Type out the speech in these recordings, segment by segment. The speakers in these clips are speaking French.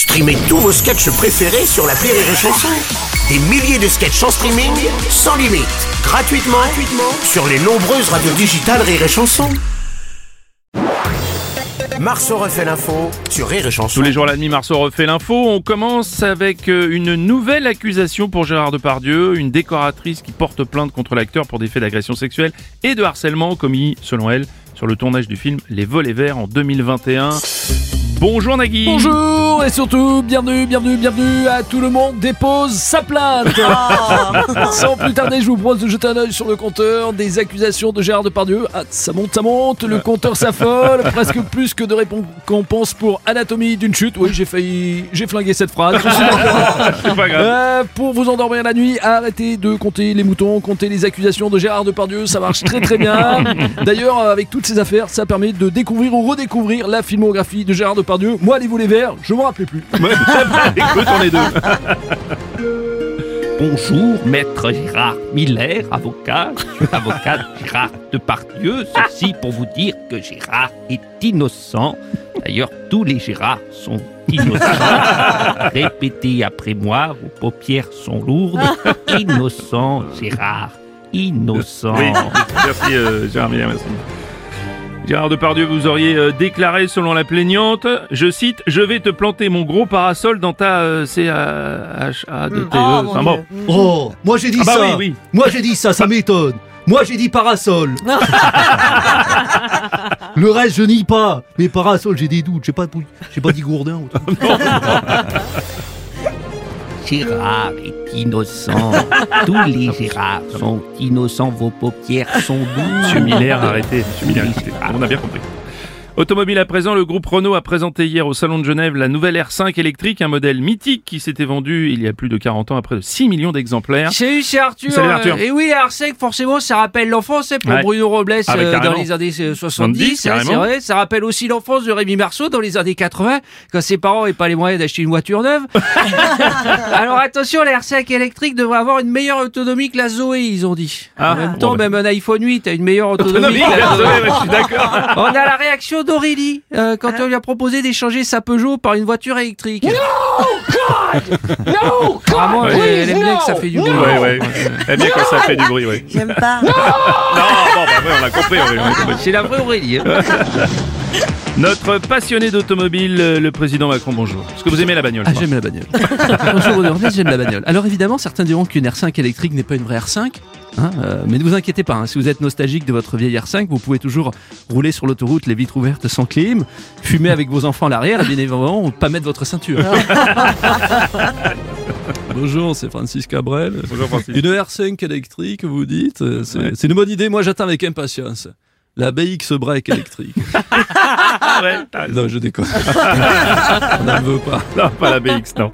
Streamez tous vos sketchs préférés sur la Rire et Chanson. Des milliers de sketchs en streaming, sans limite, gratuitement, gratuitement sur les nombreuses radios digitales Rire et Chanson. Marceau refait l'info sur Rire et Chanson. Tous les jours à la demi, Marceau refait l'info. On commence avec euh, une nouvelle accusation pour Gérard Depardieu, une décoratrice qui porte plainte contre l'acteur pour des faits d'agression sexuelle et de harcèlement commis, selon elle, sur le tournage du film Les Volets Verts en 2021. Bonjour Nagui Bonjour et surtout bienvenue, bienvenue, bienvenue à tout le monde dépose sa plainte. Sans plus tarder, je vous propose de jeter un œil sur le compteur des accusations de Gérard Depardieu. Ah, ça monte, ça monte, le compteur s'affole, presque plus que de récompenses pour anatomie d'une chute. Oui, j'ai failli, j'ai flingué cette phrase. Je suis d'accord. C'est pas grave. Euh, pour vous endormir la nuit, arrêtez de compter les moutons, comptez les accusations de Gérard Depardieu, ça marche très très bien. D'ailleurs, avec toutes ces affaires, ça permet de découvrir ou redécouvrir la filmographie de Gérard Depardieu. Moi, les volets verts, je m'en rappelais plus. Ouais, Écoute, on est deux. Bonjour, maître Gérard Miller, avocat, avocat de Gérard Depardieu. Ceci pour vous dire que Gérard est innocent. D'ailleurs, tous les Gérards sont innocents. Répétez après moi, vos paupières sont lourdes. Innocent, Gérard, innocent. Oui, merci euh, Gérard Miller, merci. Gérard Depardieu, vous auriez euh, déclaré selon la plaignante, je cite, je vais te planter mon gros parasol dans ta euh, C-H-A-D-T-E. enfin bon. Oh, moi j'ai dit Ah bah ça. oui, oui. Moi j'ai dit ça, ça m'étonne. Moi j'ai dit parasol. Le reste je nie pas. Mais parasol j'ai des doutes. J'ai pas, j'ai pas dit gourdin. ou truc. Gérard est innocent. Tous les Gérards sont innocents. Vos paupières sont douces. Monsieur Miller, arrêtez. Monsieur Miller, écoutez, on a bien compris. Automobile à présent, le groupe Renault a présenté hier au Salon de Genève la nouvelle R5 électrique, un modèle mythique qui s'était vendu il y a plus de 40 ans à près de 6 millions d'exemplaires. Salut, c'est Arthur. Salut, Arthur. Euh, et oui, Arsec, forcément, ça rappelle l'enfance c'est pour Ouais. Bruno Robles Ah, bah, euh, dans les années euh, 70. 70, hein, c'est vrai. Ça rappelle aussi l'enfance de Rémi Marceau dans les années 80, quand ses parents n'avaient pas les moyens d'acheter une voiture neuve. Alors attention, la R5 électrique devrait avoir une meilleure autonomie que la Zoé, ils ont dit. Ah, en même bon, temps, bah. même un iPhone 8 a une meilleure autonomie. Autonomie, que la Zoé. ouais, je suis d'accord. On a la réaction d'Aurélie euh, quand on lui a proposé d'échanger sa Peugeot par une voiture électrique. Apparemment, elle, elle aime bien que ça fait du bruit. Ouais, ouais. Aime bien quand ça fait du bruit, ouais. J'aime pas. Non, bon, bah, ouais, on a compris. C'est la vraie Aurélie. hein. Notre passionné d'automobile, euh, le président Macron, bonjour. Est-ce que vous aimez la bagnole Ah, j'aime la bagnole. Bonjour j'aime la bagnole. Alors évidemment, certains diront qu'une R5 électrique n'est pas une vraie R5. Hein, euh, mais ne vous inquiétez pas, hein, si vous êtes nostalgique de votre vieille R5, vous pouvez toujours rouler sur l'autoroute les vitres ouvertes sans clim, fumer avec vos enfants à l'arrière et bien évidemment pas mettre votre ceinture. Bonjour, c'est Francis Cabrel. Bonjour, Francis. Une R5 électrique, vous dites C'est Ouais. c'est une bonne idée, moi j'attends avec impatience. La BX break électrique. Ouais, non, je déconne. On n'en veut pas. Non, pas la BX, non.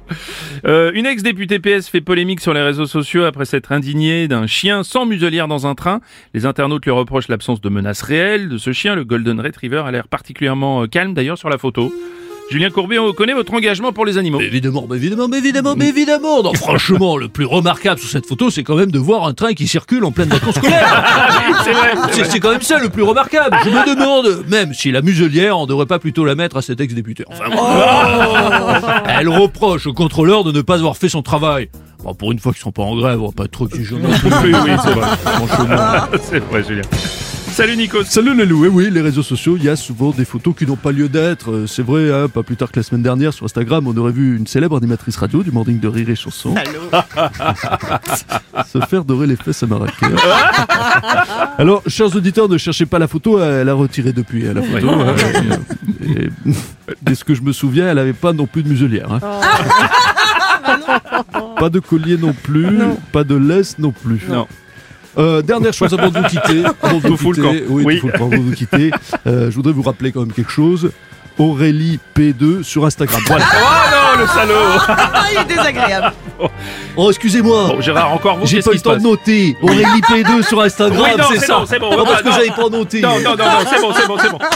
Euh, une ex-députée PS fait polémique sur les réseaux sociaux après s'être indignée d'un chien sans muselière dans un train. Les internautes lui reprochent l'absence de menaces réelles de ce chien. Le Golden Retriever a l'air particulièrement euh, calme d'ailleurs sur la photo. Julien Courbet, on connaît votre engagement pour les animaux. Mais évidemment, mais évidemment, mais évidemment, mais évidemment. Non, franchement, le plus remarquable sur cette photo, c'est quand même de voir un train qui circule en pleine vacances scolaires. C'est vrai. C'est c'est quand même ça le plus remarquable. Je me demande, même si la muselière, on devrait pas plutôt la mettre à cet ex-député. Enfin, bon. Elle reproche au contrôleur de ne pas avoir fait son travail. Bon, pour une fois qu'ils sont pas en grève, on va pas être trop exigeant. non plus. Oui, oui, c'est vrai. Franchement, c'est vrai, Julien. Salut Nico. Salut loups. Et oui, les réseaux sociaux, il y a souvent des photos qui n'ont pas lieu d'être. Euh, C'est vrai, hein, pas plus tard que la semaine dernière sur Instagram, on aurait vu une célèbre animatrice radio du morning de rire et chanson se faire dorer les fesses à Marrakech. Alors, chers auditeurs, ne cherchez pas la photo, elle a retiré depuis hein, la photo. hein. Et, dès ce que je me souviens, elle avait pas non plus de muselière. hein. Pas de collier non plus, pas de laisse non plus. Non. Euh, dernière chose avant de vous quitter. Avant de vous quitter, camp. Oui, Oui. tout fout le camp avant de vous quitter. Euh, je voudrais vous rappeler quand même quelque chose. Aurélie P2 sur Instagram. Voilà. Oh non, le salaud Ah, il est désagréable. Oh, excusez-moi. Bon, Gérard, encore vous, J'ai pas qui le temps de noter. Aurélie P2 sur Instagram, Oui, c'est ça. bon, c'est bon. Non, parce que j'avais pas noté. Non, non, non, non, c'est bon, c'est bon, c'est bon.